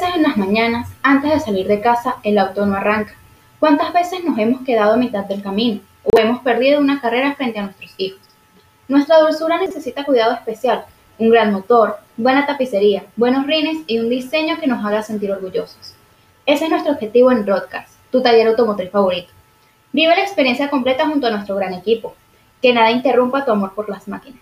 veces en las mañanas, antes de salir de casa, el auto no arranca? ¿Cuántas veces nos hemos quedado a mitad del camino o hemos perdido una carrera frente a nuestros hijos? Nuestra dulzura necesita cuidado especial, un gran motor, buena tapicería, buenos rines y un diseño que nos haga sentir orgullosos. Ese es nuestro objetivo en Rodcast, tu taller automotriz favorito. Vive la experiencia completa junto a nuestro gran equipo. Que nada interrumpa tu amor por las máquinas.